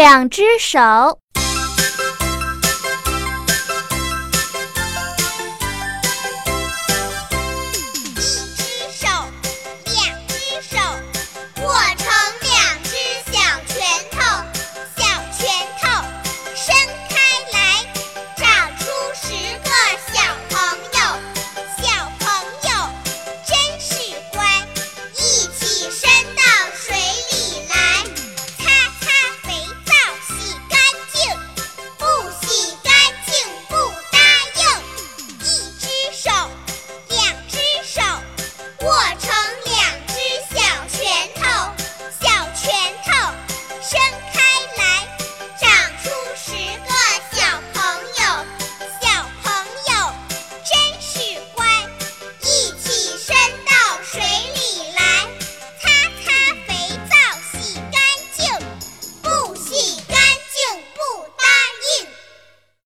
两只手。